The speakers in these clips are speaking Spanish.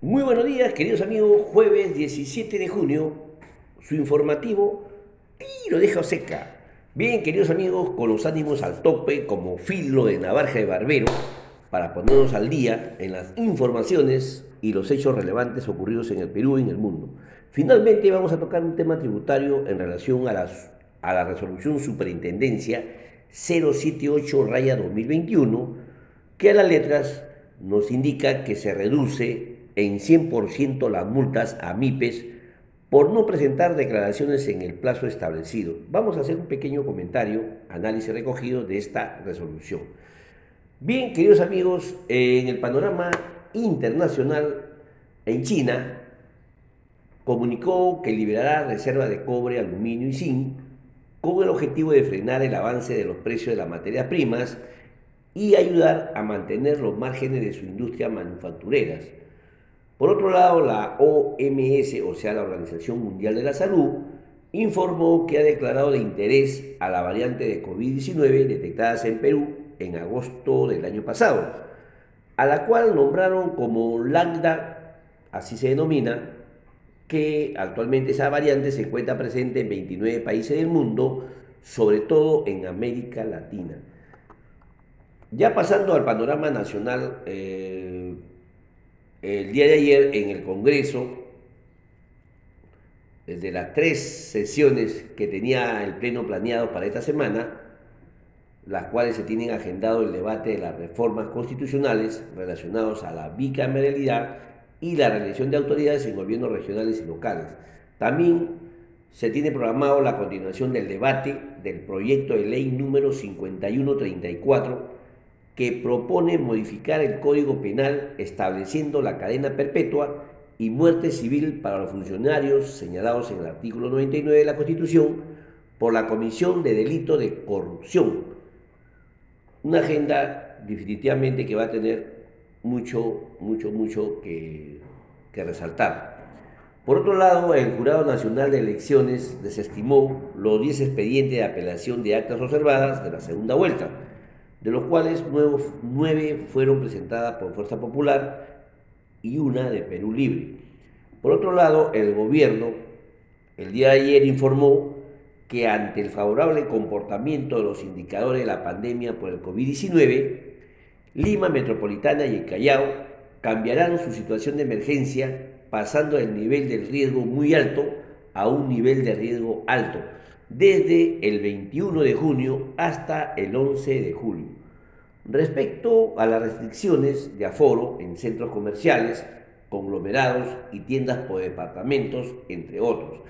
Muy buenos días, queridos amigos. Jueves 17 de junio, su informativo lo deja seca. Bien, queridos amigos, con los ánimos al tope, como filo de navaja de barbero, para ponernos al día en las informaciones y los hechos relevantes ocurridos en el Perú y en el mundo. Finalmente, vamos a tocar un tema tributario en relación a, las, a la resolución Superintendencia 078-2021, que a las letras nos indica que se reduce en 100% las multas a MIPES por no presentar declaraciones en el plazo establecido. Vamos a hacer un pequeño comentario, análisis recogido de esta resolución. Bien, queridos amigos, en el panorama internacional, en China, comunicó que liberará reserva de cobre, aluminio y zinc con el objetivo de frenar el avance de los precios de las materias primas y ayudar a mantener los márgenes de su industria manufactureras. Por otro lado, la OMS, o sea, la Organización Mundial de la Salud, informó que ha declarado de interés a la variante de COVID-19 detectadas en Perú en agosto del año pasado, a la cual nombraron como Lambda, así se denomina, que actualmente esa variante se encuentra presente en 29 países del mundo, sobre todo en América Latina. Ya pasando al panorama nacional, eh, el día de ayer en el Congreso, desde las tres sesiones que tenía el Pleno planeado para esta semana, las cuales se tienen agendado el debate de las reformas constitucionales relacionados a la bicameralidad y la reelección de autoridades en gobiernos regionales y locales. También se tiene programado la continuación del debate del proyecto de ley número 5134 que propone modificar el Código Penal estableciendo la cadena perpetua y muerte civil para los funcionarios señalados en el artículo 99 de la Constitución por la comisión de delito de corrupción. Una agenda definitivamente que va a tener mucho, mucho, mucho que, resaltar. Por otro lado, el Jurado Nacional de Elecciones desestimó los 10 expedientes de apelación de actas observadas de la segunda vuelta de los cuales nueve fueron presentadas por Fuerza Popular y una de Perú Libre. Por otro lado, el gobierno el día de ayer informó que ante el favorable comportamiento de los indicadores de la pandemia por el COVID-19, Lima Metropolitana y el Callao cambiarán su situación de emergencia pasando del nivel del riesgo muy alto a un nivel de riesgo alto desde el 21 de junio hasta el 11 de julio. Respecto a las restricciones de aforo en centros comerciales, conglomerados y tiendas por departamentos, entre otros.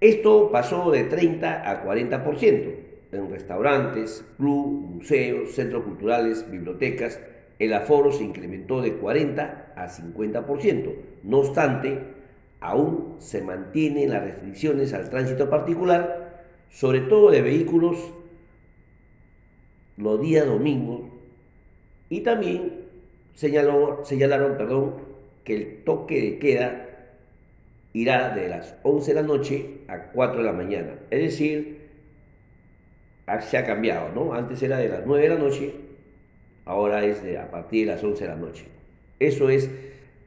Esto pasó de 30 a 40%. En restaurantes, club, museos, centros culturales, bibliotecas, el aforo se incrementó de 40 a 50%. No obstante, aún se mantienen las restricciones al tránsito particular, sobre todo de vehículos los días domingos, y también señalaron perdón, que el toque de queda irá de las 11 de la noche a 4 de la mañana. Es decir, se ha cambiado, ¿no? Antes era de las 9 de la noche, ahora es a partir de las 11 de la noche. Eso es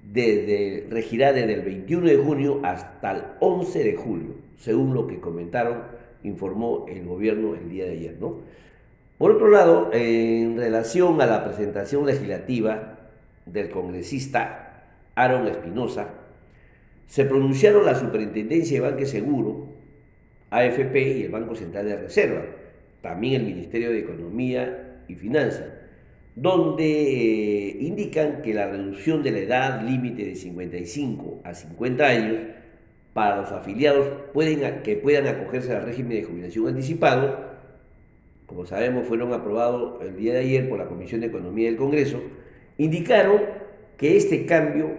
desde, regirá desde el 21 de junio hasta el 11 de julio, según lo que comentaron, informó el gobierno el día de ayer. ¿no? Por otro lado, en relación a la presentación legislativa del congresista Aaron Espinosa, se pronunciaron la Superintendencia de Banque Seguro, AFP y el Banco Central de Reserva, también el Ministerio de Economía y Finanzas donde eh, indican que la reducción de la edad límite de 55 a 50 años para los afiliados que puedan acogerse al régimen de jubilación anticipado, como sabemos fueron aprobados el día de ayer por la Comisión de Economía del Congreso, indicaron que este cambio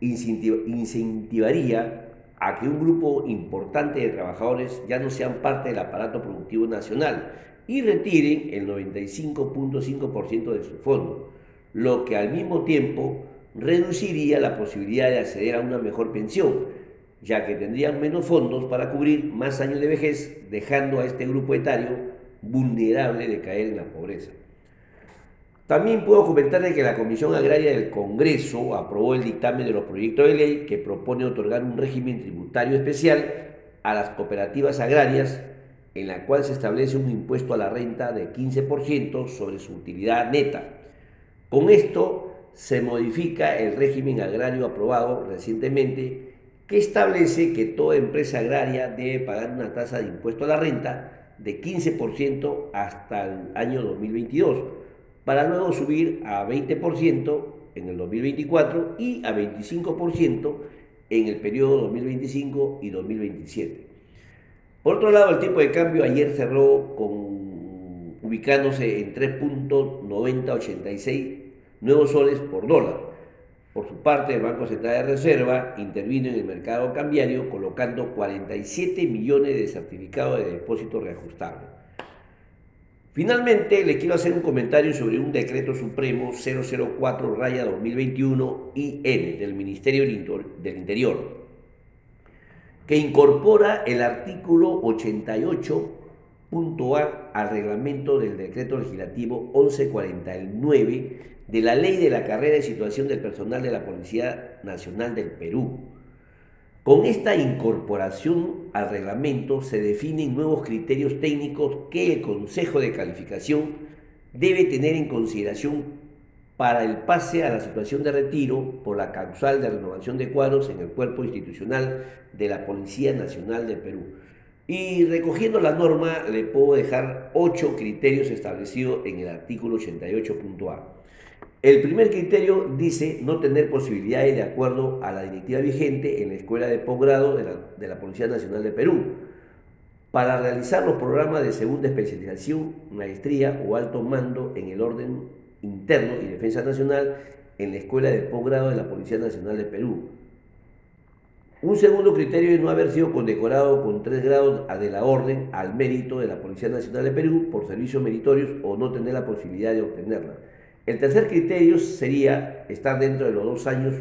incentivaría a que un grupo importante de trabajadores ya no sean parte del aparato productivo nacional y retiren el 95.5% de su fondo, lo que al mismo tiempo reduciría la posibilidad de acceder a una mejor pensión, ya que tendrían menos fondos para cubrir más años de vejez, dejando a este grupo etario vulnerable de caer en la pobreza. También puedo comentarle que la Comisión Agraria del Congreso aprobó el dictamen de los proyectos de ley que propone otorgar un régimen tributario especial a las cooperativas agrarias en la cual se establece un impuesto a la renta de 15% sobre su utilidad neta. Con esto se modifica el régimen agrario aprobado recientemente que establece que toda empresa agraria debe pagar una tasa de impuesto a la renta de 15% hasta el año 2022 para luego subir a 20% en el 2024 y a 25% en el periodo 2025 y 2027. Por otro lado, el tipo de cambio ayer cerró ubicándose en 3.9086 nuevos soles por dólar. Por su parte, el Banco Central de Reserva intervino en el mercado cambiario colocando 47 millones de certificados de depósito reajustables. Finalmente, le quiero hacer un comentario sobre un decreto supremo 004-2021-IN del Ministerio del Interior, que incorpora el artículo 88.a al reglamento del decreto legislativo 1149 de la Ley de la Carrera y Situación del Personal de la Policía Nacional del Perú con esta incorporación al reglamento se definen nuevos criterios técnicos que el Consejo de Calificación debe tener en consideración para el pase a la situación de retiro por la causal de renovación de cuadros en el cuerpo institucional de la Policía Nacional de Perú. Y recogiendo la norma, le puedo dejar ocho criterios establecidos en el artículo 88.a. El primer criterio dice no tener posibilidades de acuerdo a la directiva vigente en la Escuela de Posgrado de la, Policía Nacional de Perú para realizar los programas de segunda especialización, maestría o alto mando en el orden interno y defensa nacional en la Escuela de Posgrado de la Policía Nacional de Perú. Un segundo criterio es no haber sido condecorado con tres grados de la orden al mérito de la Policía Nacional de Perú por servicios meritorios o no tener la posibilidad de obtenerla. El tercer criterio sería estar dentro de los dos años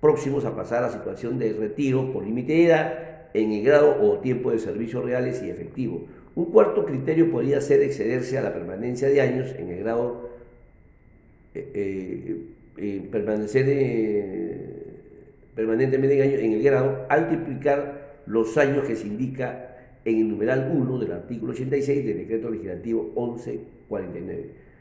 próximos a pasar a situación de retiro por límite de edad en el grado o tiempo de servicios reales y efectivos. Un cuarto criterio podría ser excederse a la permanencia de años en el grado, eh, eh, eh, permanecer permanentemente en, años, en el grado al triplicar los años que se indica en el numeral 1 del artículo 86 del decreto legislativo 1149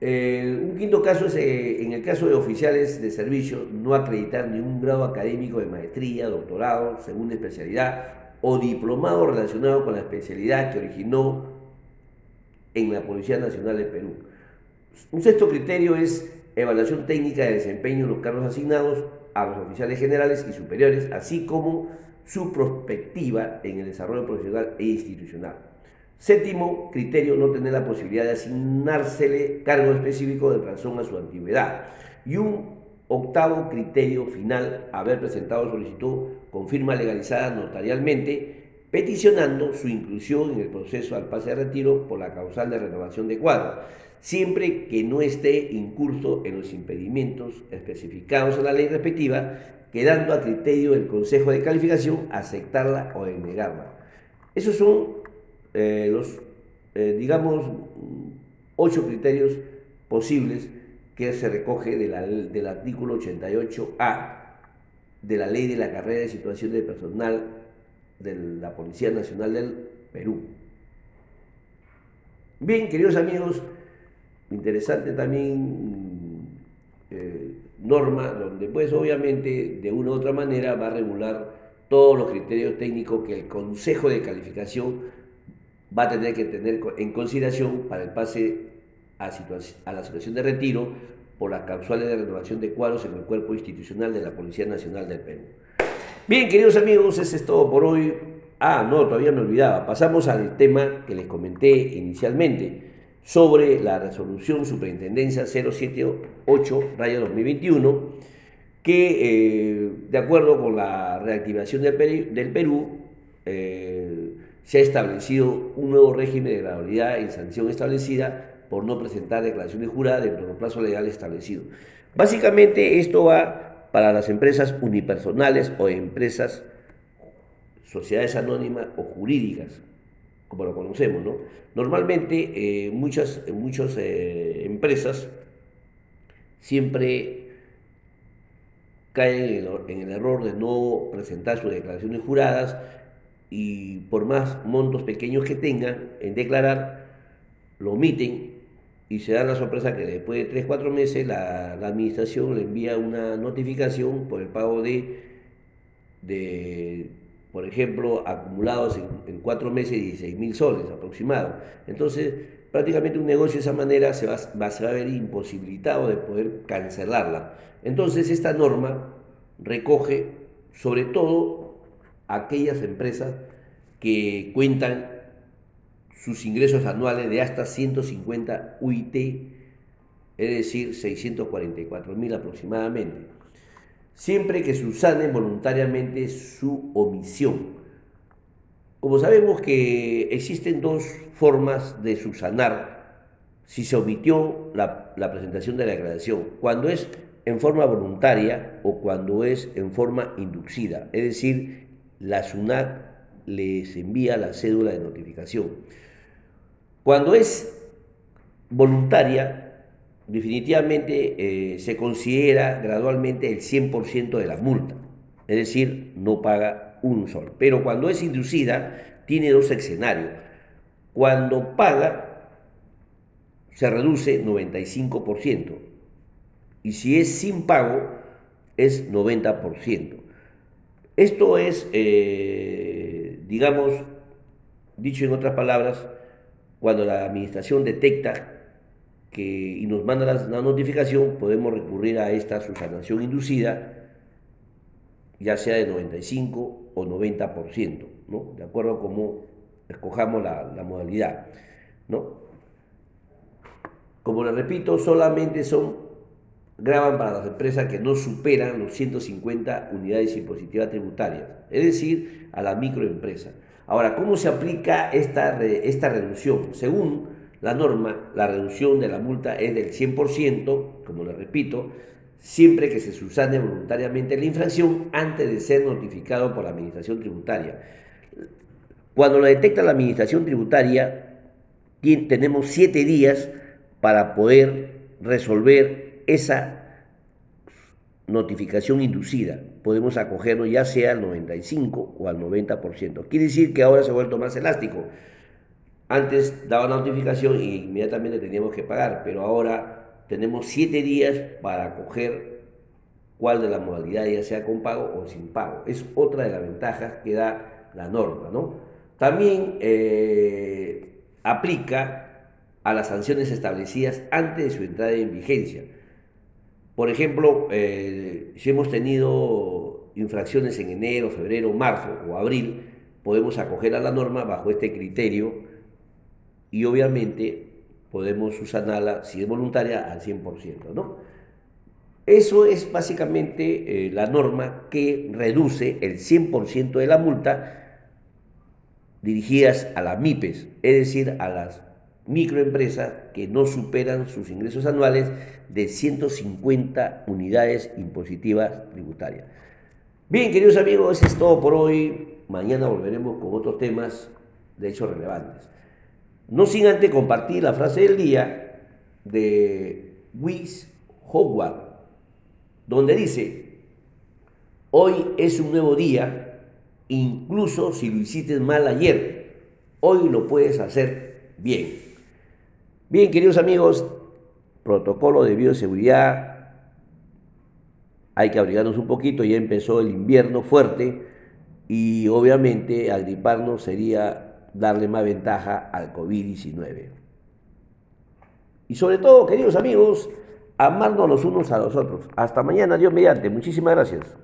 un quinto caso es eh, en el caso de oficiales de servicio no acreditar ningún grado académico de maestría, doctorado, segunda especialidad o diplomado relacionado con la especialidad que originó en la Policía Nacional de Perú. Un sexto criterio es evaluación técnica de desempeño en los cargos asignados a los oficiales generales y superiores, así como su prospectiva en el desarrollo profesional e institucional. Séptimo criterio, no tener la posibilidad de asignársele cargo específico de razón a su antigüedad. Y un octavo criterio final, haber presentado solicitud con firma legalizada notarialmente, peticionando su inclusión en el proceso al pase de retiro por la causal de renovación de cuadro, siempre que no esté incurso en los impedimentos especificados en la ley respectiva, quedando a criterio del Consejo de Calificación aceptarla o denegarla. Esos son eh, los, eh, digamos, ocho criterios posibles que se recoge del artículo 88A de la Ley de la Carrera de Situación de Personal de la Policía Nacional del Perú. Bien, queridos amigos, interesante también eh, norma donde pues obviamente de una u otra manera va a regular todos los criterios técnicos que el Consejo de Calificación va a tener que tener en consideración para el pase a, la situación de retiro por las causales de renovación de cuadros en el cuerpo institucional de la Policía Nacional del Perú. Bien, queridos amigos, eso es todo por hoy. Ah, no, todavía me olvidaba. Pasamos al tema que les comenté inicialmente sobre la resolución Superintendencia 078-2021, que eh, de acuerdo con la reactivación del Perú, eh, se ha establecido un nuevo régimen de gradualidad en sanción establecida por no presentar declaraciones juradas dentro del plazo legal establecido. Básicamente esto va para las empresas unipersonales o empresas, sociedades anónimas o jurídicas. como lo conocemos, ¿no? Normalmente eh, muchas, muchas eh, empresas siempre caen en el, error de no presentar sus declaraciones juradas y por más montos pequeños que tengan en declarar, lo omiten y se da la sorpresa que después de 3, 4 meses la, administración le envía una notificación por el pago de, de por ejemplo, acumulados en, 4 meses 16 mil soles aproximados. Entonces, prácticamente un negocio de esa manera se va, va, se va a ver imposibilitado de poder cancelarla. Entonces, esta norma recoge sobre todo aquellas empresas que cuentan sus ingresos anuales de hasta 150 UIT, es decir, 644 mil aproximadamente, siempre que subsanen voluntariamente su omisión. Como sabemos que existen dos formas de subsanar si se omitió la, la presentación de la declaración, cuando es en forma voluntaria o cuando es en forma inducida, es decir, la SUNAT les envía la cédula de notificación. Cuando es voluntaria, definitivamente eh, se considera gradualmente el 100% de la multa, es decir, no paga un sol. Pero cuando es inducida, tiene dos escenarios. Cuando paga, se reduce 95%, y si es sin pago, es 90%. Esto es, eh, digamos, dicho en otras palabras, cuando la administración detecta que, y nos manda la, notificación, podemos recurrir a esta subsanación inducida, ya sea de 95 o 90%, ¿no? de acuerdo a cómo escojamos la, modalidad. ¿no? Como les repito, solamente son graban para las empresas que no superan los 150 unidades impositivas tributarias, es decir, a la microempresa. Ahora, ¿cómo se aplica esta, esta reducción? Según la norma, la reducción de la multa es del 100%, como le repito, siempre que se subsane voluntariamente la infracción antes de ser notificado por la Administración Tributaria. Cuando lo detecta la Administración Tributaria, tenemos siete días para poder resolver esa notificación inducida, podemos acogerlo ya sea al 95 o al 90%. Quiere decir que ahora se ha vuelto más elástico. Antes daba la notificación y inmediatamente teníamos que pagar, pero ahora tenemos 7 días para acoger cuál de las modalidades, ya sea con pago o sin pago. Es otra de las ventajas que da la norma. ¿no? También eh, aplica a las sanciones establecidas antes de su entrada en vigencia. Por ejemplo, eh, si hemos tenido infracciones en enero, febrero, marzo o abril, podemos acoger a la norma bajo este criterio y obviamente podemos usarla, si es voluntaria, al 100%. ¿no? Eso es básicamente eh, la norma que reduce el 100% de la multa dirigidas a las MIPES, es decir, a las microempresas que no superan sus ingresos anuales de 150 unidades impositivas tributarias. Bien, queridos amigos, eso es todo por hoy. Mañana volveremos con otros temas de hechos relevantes. No sin antes compartir la frase del día de Wiss Howard, donde dice, hoy es un nuevo día, incluso si lo hiciste mal ayer, hoy lo puedes hacer bien. Bien, queridos amigos, protocolo de bioseguridad, hay que abrigarnos un poquito, ya empezó el invierno fuerte y obviamente agriparnos sería darle más ventaja al COVID-19. Y sobre todo, queridos amigos, amarnos los unos a los otros. Hasta mañana, Dios mediante. Muchísimas gracias.